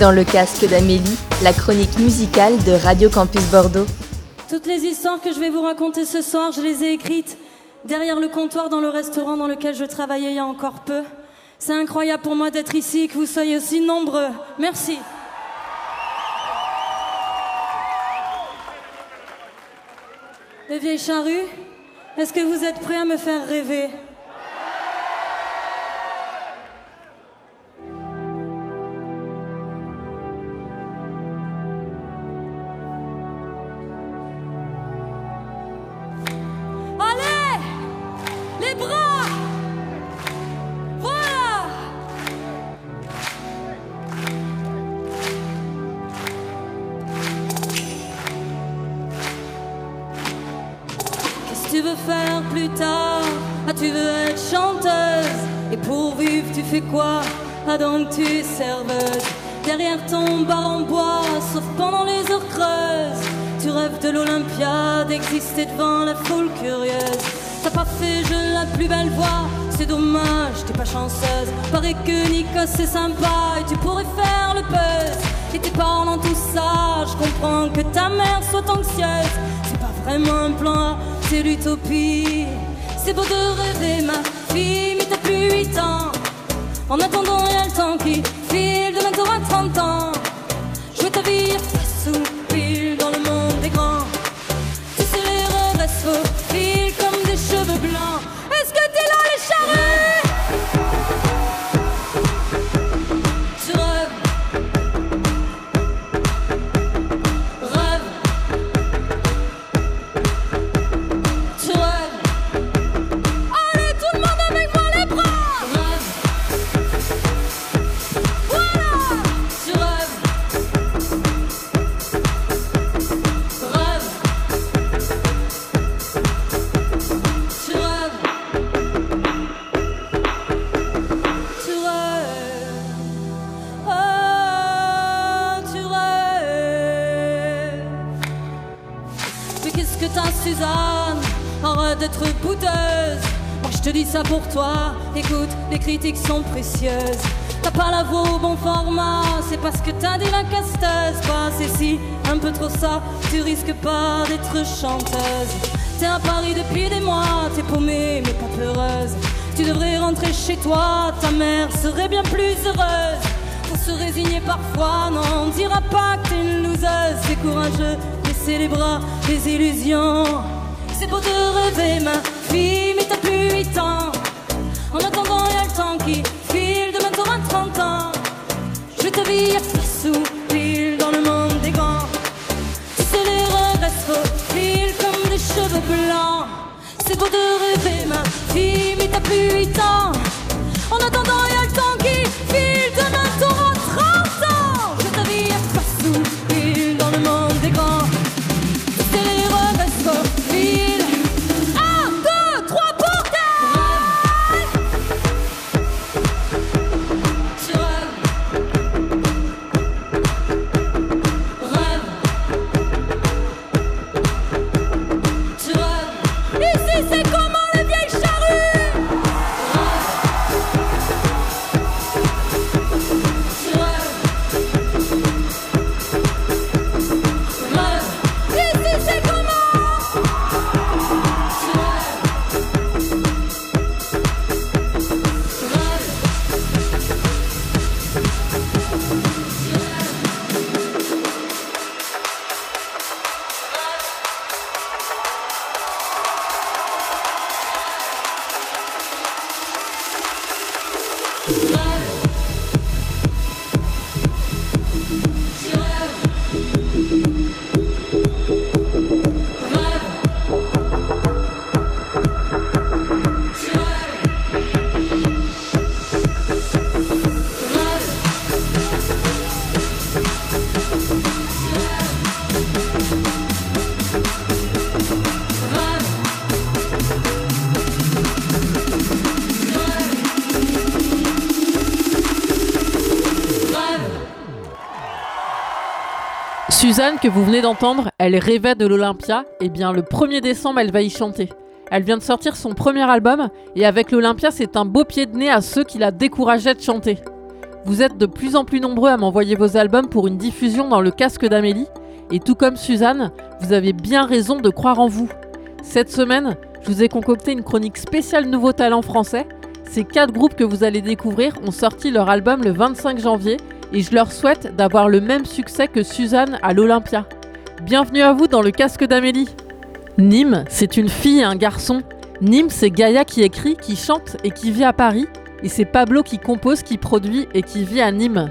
Dans le casque d'Amélie, la chronique musicale de Radio Campus Bordeaux. Toutes les histoires que je vais vous raconter ce soir, je les ai écrites derrière le comptoir dans le restaurant dans lequel je travaillais il y a encore peu. C'est incroyable pour moi d'être ici et que vous soyez aussi nombreux. Merci. Les vieilles charrues, est-ce que vous êtes prêts à me faire rêver? Tu veux être chanteuse Et pour vivre, tu fais quoi? Ah, donc tu es serveuse Derrière ton bar en bois, sauf pendant les heures creuses Tu rêves de l'Olympia, d'exister devant la foule curieuse T'as pas fait je la plus belle voix c'est dommage, t'es pas chanceuse. Paraît que Nikos c'est sympa et tu pourrais faire le buzz. Et t'es pas dans tout ça, je comprends que ta mère soit anxieuse. C'est pas vraiment un plan c'est l'utopie. C'est beau de rêver, ma fille, mais t'as plus 8 ans. En attendant, y'a le temps qui file, demain t'auras 30 ans. Qu'est-ce que t'as Suzanne Arrête d'être boudeuse Moi je te dis ça pour toi. Écoute, les critiques sont précieuses. T'as pas la voix au bon format. C'est parce que t'as dit la casteuse. Pas si, un peu trop ça. Tu risques pas d'être chanteuse. T'es à Paris depuis des mois. T'es paumée mais pas peureuse Tu devrais rentrer chez toi. Ta mère serait bien plus heureuse. Faut se résigner parfois Non, on dira pas que t'es une loseuse. C'est courageux, les bras Les illusions. C'est beau de rêver ma fille Mais t'as plus 8 ans. En attendant y'a le temps qui file Demain t'auras 30 ans. Je te vis à face ou pile Dans le monde des grands tu sais, les se faufilent comme des cheveux blancs. C'est beau de rêver, ma fille, mais t'as plus 8 ans. En attendant, y'a le temps qui file, Suzanne, que vous venez d'entendre, elle rêvait de l'Olympia, et bien le 1er décembre, elle va y chanter. Elle vient de sortir son premier album, et avec l'Olympia, c'est un beau pied de nez à ceux qui la décourageaient de chanter. Vous êtes de plus en plus nombreux à m'envoyer vos albums pour une diffusion dans le casque d'Amélie, et tout comme Suzanne, vous avez bien raison de croire en vous. Cette semaine, je vous ai concocté une chronique spéciale Nouveaux Talents français. Ces quatre groupes que vous allez découvrir ont sorti leur album le 25 janvier et je leur souhaite d'avoir le même succès que Suzanne à l'Olympia. Bienvenue à vous dans le casque d'Amélie. Nîmes, c'est une fille et un garçon. Nîmes, c'est Gaïa qui écrit, qui chante et qui vit à Paris. Et c'est Pablo qui compose, qui produit et qui vit à Nîmes.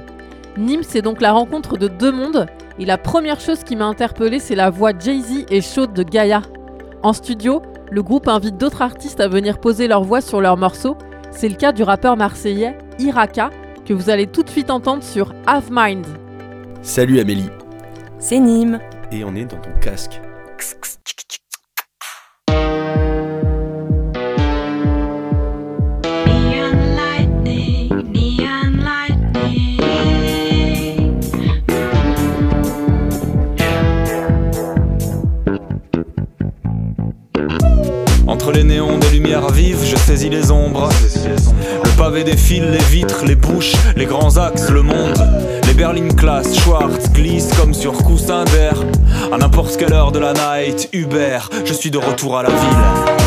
Nîmes, c'est donc la rencontre de deux mondes. Et la première chose qui m'a interpellée, c'est la voix Jay-Z et chaude de Gaïa. En studio, le groupe invite d'autres artistes à venir poser leur voix sur leurs morceaux. C'est le cas du rappeur marseillais Iraka, que vous allez tout de suite entendre sur Have Mind. Salut Amélie. C'est Nîmes. Et on est dans ton casque. Entre les néons des lumières vives, je saisis les ombres. Le pavé défile, les vitres, les bouches, les grands axes, le monde. Les berlines classe, Schwartz glissent comme sur coussin d'air. À n'importe quelle heure de la night, Uber, je suis de retour à la ville.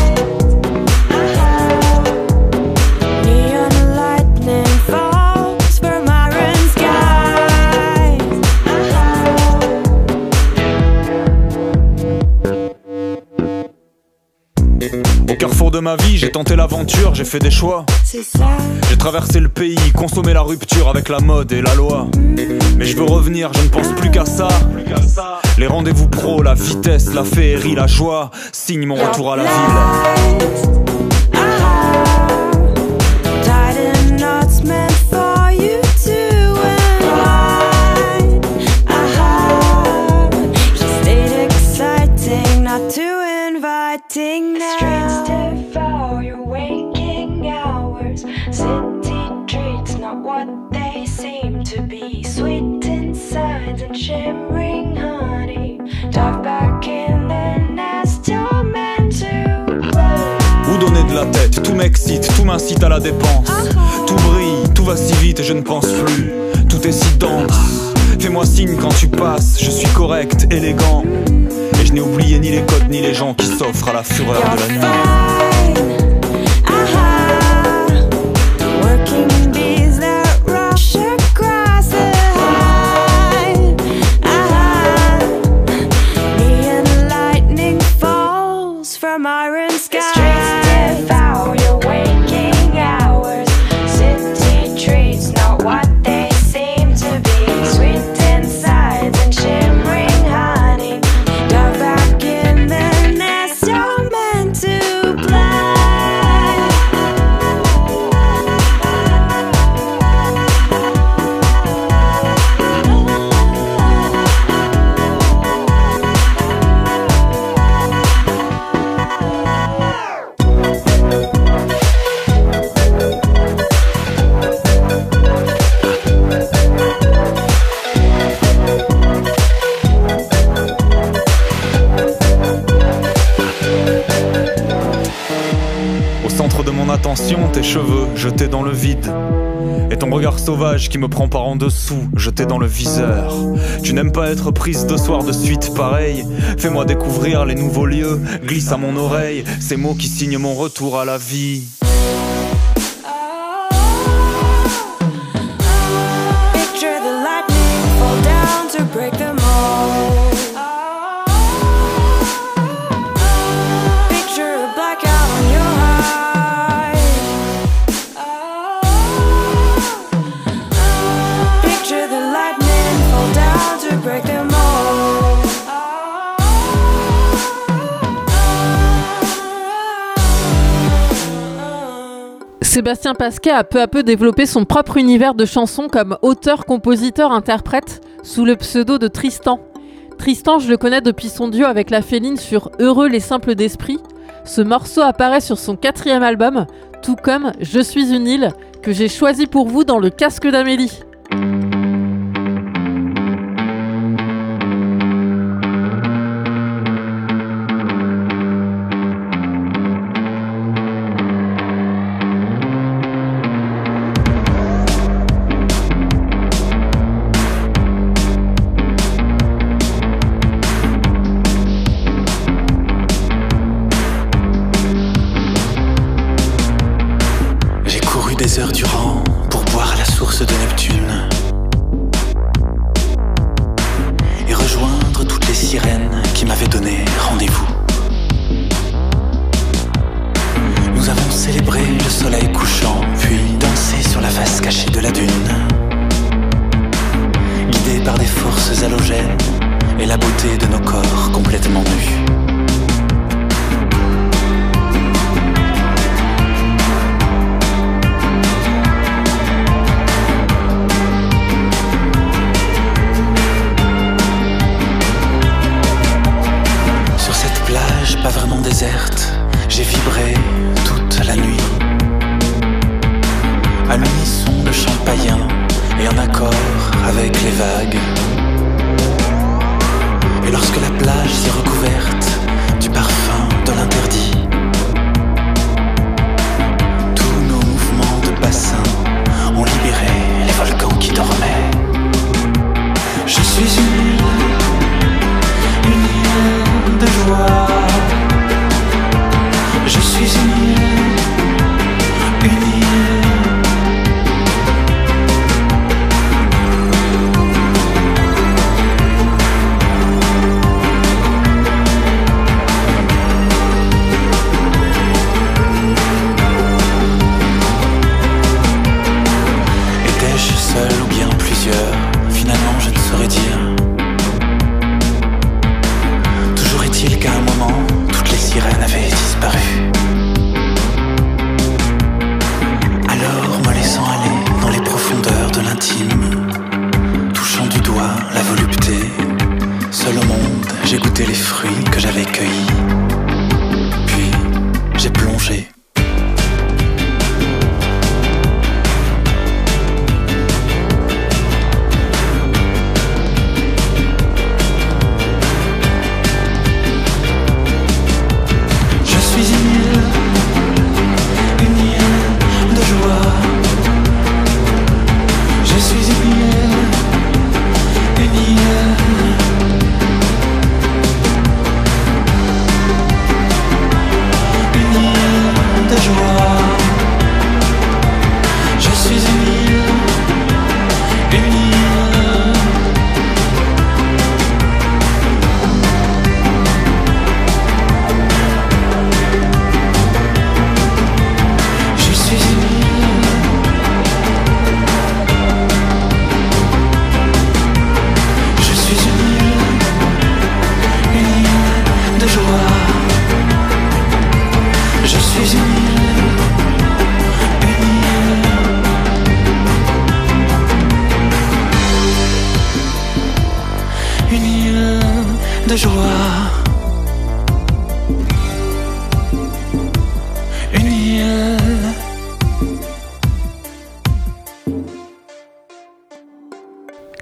Ma vie, j'ai tenté l'aventure, j'ai fait des choix. J'ai traversé le pays, consommé la rupture avec la mode et la loi. Mais je veux revenir, je ne pense plus qu'à ça. Les rendez-vous pro, la vitesse, la féerie, la joie signent mon retour à la ville. Où donner de la tête, tout m'excite, tout m'incite à la dépense. Tout brille, tout va si vite et je ne pense plus. Tout est si dense. Fais-moi signe quand tu passes, je suis correct, élégant. Et je n'ai oublié ni les codes ni les gens qui s'offrent à la fureur de la nuit. Sauvage qui me prend par en dessous, jeté dans le viseur. Tu n'aimes pas être prise de soir de suite pareil. Fais-moi découvrir les nouveaux lieux, glisse à mon oreille ces mots qui signent mon retour à la vie. Sébastien Pasquet a peu à peu développé son propre univers de chansons comme auteur, compositeur, interprète, sous le pseudo de Tristan. Tristan, je le connais depuis son duo avec la Féline sur Heureux les simples d'esprit. Ce morceau apparaît sur son quatrième album, tout comme Je suis une île, que j'ai choisi pour vous dans le casque d'Amélie. La beauté de nos corps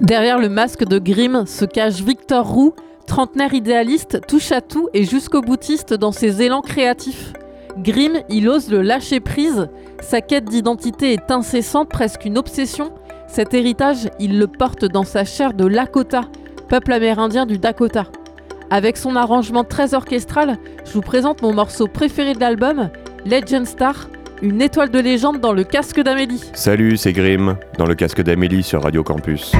Derrière le masque de Grimm se cache Victor Roux, trentenaire idéaliste, touche à tout et jusqu'au boutiste dans ses élans créatifs. Grimm, il ose le lâcher prise, sa quête d'identité est incessante, presque une obsession. Cet héritage, il le porte dans sa chair de Lakota, peuple amérindien du Dakota. Avec son arrangement très orchestral, je vous présente mon morceau préféré de l'album, Legend Star, une étoile de légende dans le casque d'Amélie. Salut, c'est Grim, dans le casque d'Amélie sur Radio Campus.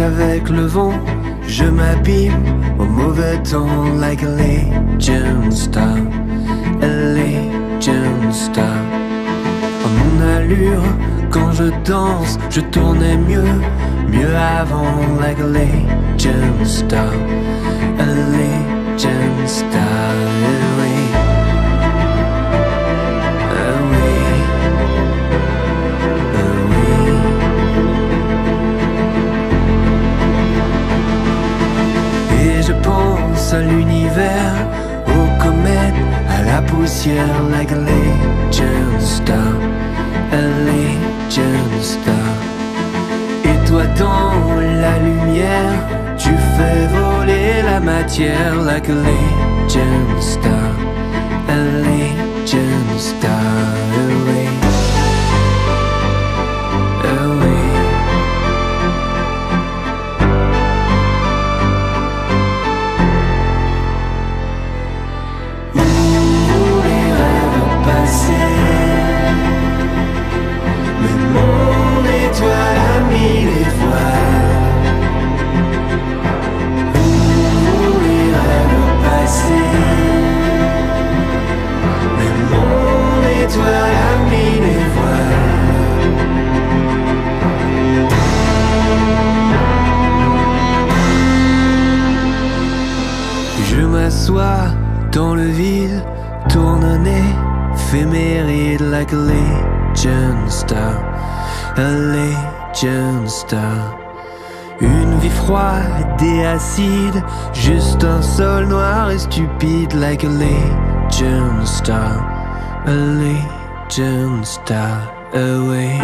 Avec le vent, je m'abîme au mauvais temps like a legend star, a legend star. Mon allure, quand je danse, je tournais mieux, mieux avant like a legend star, like a legend star, froide et acide, juste un sol noir et stupide like a legend star, a legend star away,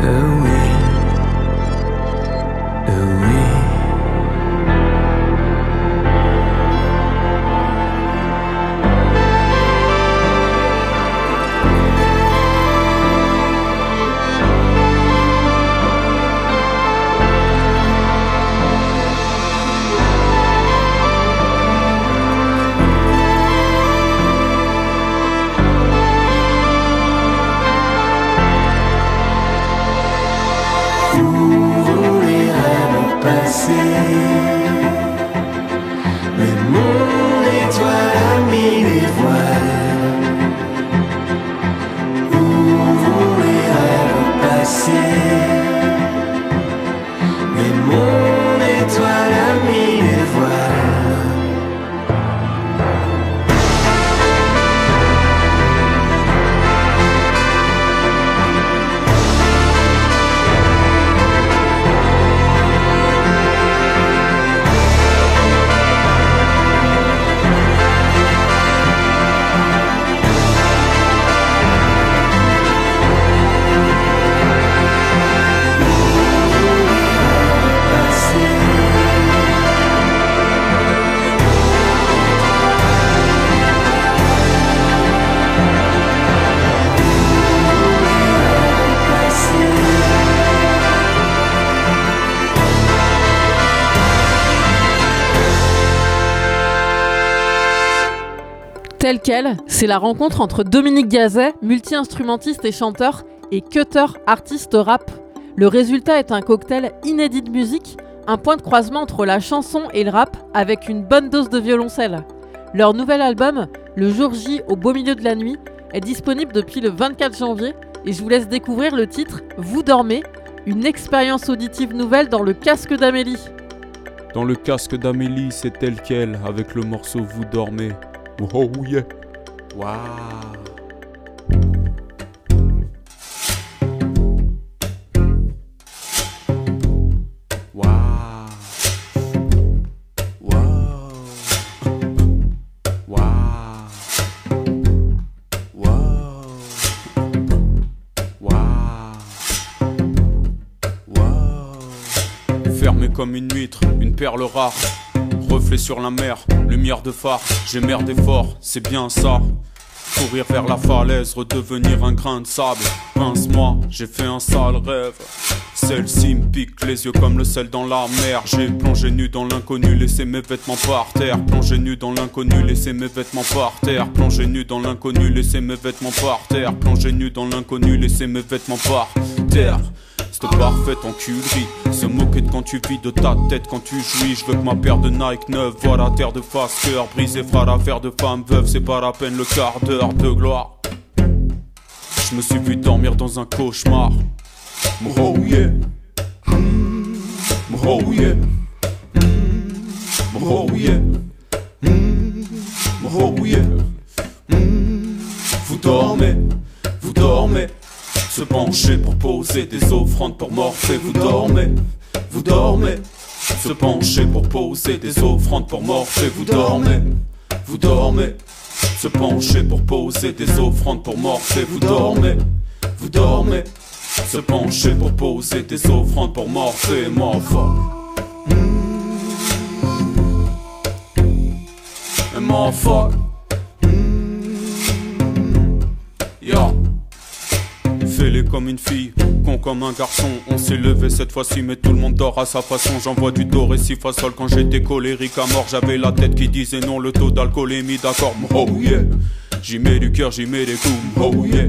away, away. Tel quel, c'est la rencontre entre Dominique Gazet, multi-instrumentiste et chanteur, et Cutter, artiste rap. Le résultat est un cocktail inédit de musique, un point de croisement entre la chanson et le rap, avec une bonne dose de violoncelle. Leur nouvel album, Le jour J au beau milieu de la nuit, est disponible depuis le 24 janvier et je vous laisse découvrir le titre Vous dormez, une expérience auditive nouvelle dans le casque d'Amélie. Dans le casque d'Amélie, c'est tel quel, avec le morceau Vous dormez. Yeah. Waouh. Waouh. Waouh. Waouh. Waouh. Waouh. Waouh. Fermé comme une huître, une perle rare sur la mer, lumière de phare, j'ai merdé fort, c'est bien ça. Courir vers la falaise, redevenir un grain de sable. Pince-moi, j'ai fait un sale rêve. Celle-ci me pique les yeux comme le sel dans la mer. J'ai plongé nu dans l'inconnu, laissé mes vêtements par terre. Plongé nu dans l'inconnu, laissé mes vêtements par terre. Plongé nu dans l'inconnu, laissé mes vêtements par terre. Plongé nu dans l'inconnu, laissé mes vêtements par terre. C'est parfaite enculerie. Se moquer de quand tu vis de ta tête quand tu jouis. Je veux que ma paire de Nike neuve voit la terre de face, cœur brisé, fera l'affaire de femme veuve. C'est pas la peine le quart d'heure de gloire. Je me suis vu dormir dans un cauchemar. Oh yeah. Oh yeah. Oh yeah. Oh yeah. Vous dormez, vous dormez se pencher pour poser des pour Morphée. Vous dormez, vous dormez. Se pencher pour poser des offrandes pour Morphée. Vous dormez, vous dormez. Se pencher pour poser des offrandes pour Morphée. Vous dormez, vous dormez. Se pencher pour poser des offrandes pour Morphée. Morpho. Morpho. Yeah. Fais-les comme une fille, comme un garçon. On s'est levé cette fois-ci, mais tout le monde dort à sa façon. J'envoie du doré si fasol quand j'étais colérique à mort. J'avais la tête qui disait non, le taux d'alcool est mis d'accord. Oh yeah. J'y mets du cœur, j'y mets des coups, oh yeah.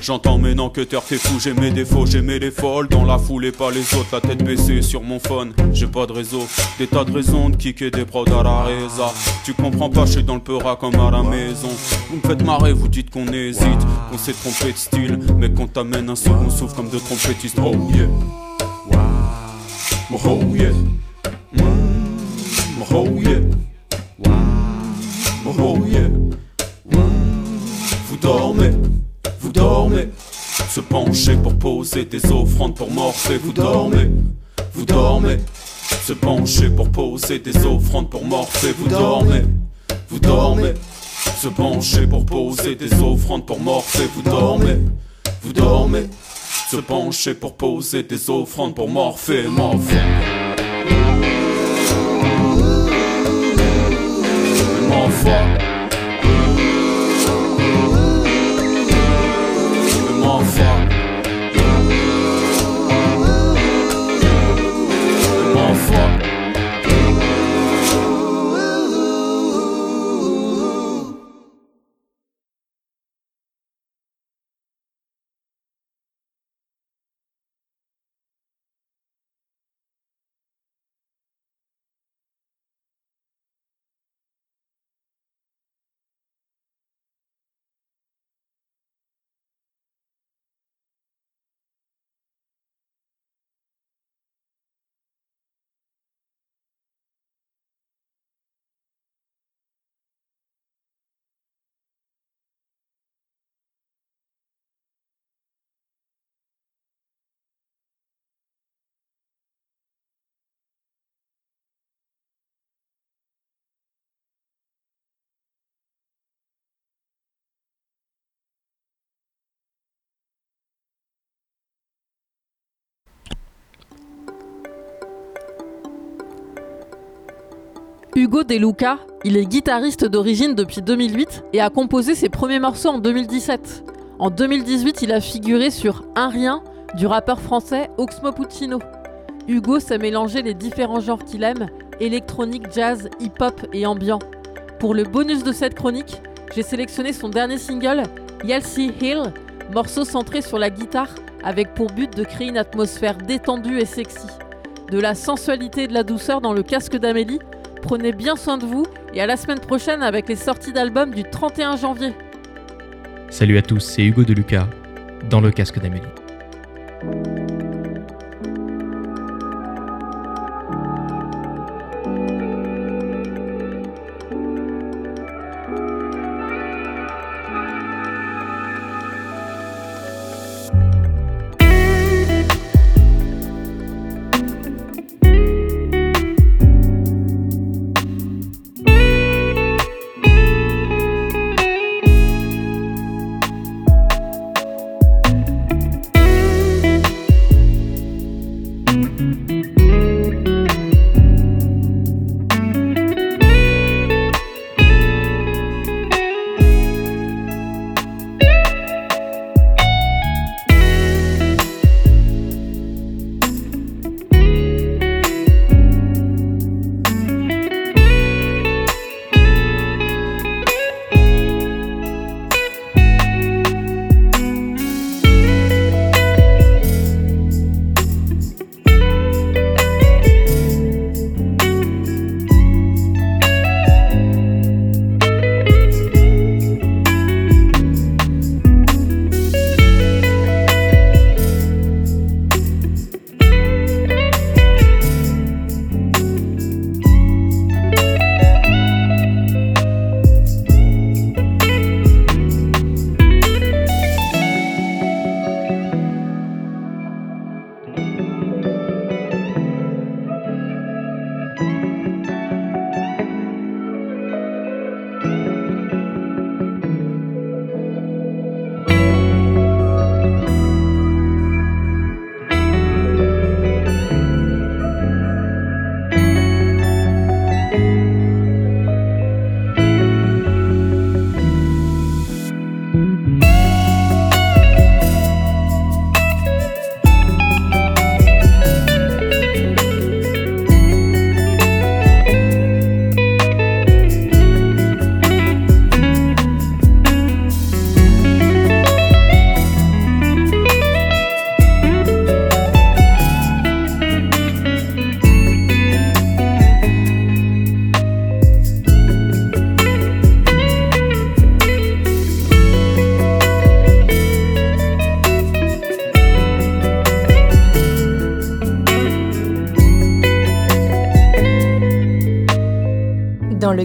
J'entends maintenant que t'es fou, j'ai mes défauts, j'ai mes les folles. Dans la foule et pas les autres, la tête baissée sur mon phone. J'ai pas de réseau, des tas de raisons de kicker des prods à la reza. Tu comprends pas, je suis dans le peura comme à la maison. Vous me faites marrer, vous dites qu'on hésite, qu'on s'est trompé de style, mais qu'on t'amène un second souffle comme de trompettistes. Oh yeah. Oh yeah. Mm. Oh yeah. Se pencher pour poser des offrandes pour Morphée, vous dormez, vous dormez. Se pencher pour poser des offrandes pour Morphée, vous dormez, vous dormez. Se pencher pour poser des offrandes pour Morphée, vous dormez, vous dormez. Se pencher pour poser des offrandes pour Morphée, Morphée. Hugo De Luca, il est guitariste d'origine depuis 2008 et a composé ses premiers morceaux en 2017. En 2018, il a figuré sur Un Rien du rappeur français Oxmo Puccino. Hugo sait mélanger les différents genres qu'il aime, électronique, jazz, hip-hop et ambiant. Pour le bonus de cette chronique, j'ai sélectionné son dernier single, Yelsi Hill, morceau centré sur la guitare avec pour but de créer une atmosphère détendue et sexy. De la sensualité et de la douceur dans le casque d'Amélie, Prenez bien soin de vous et à la semaine prochaine avec les sorties d'albums du 31 janvier. Salut à tous, c'est Hugo de Lucas dans le casque d'Amélie.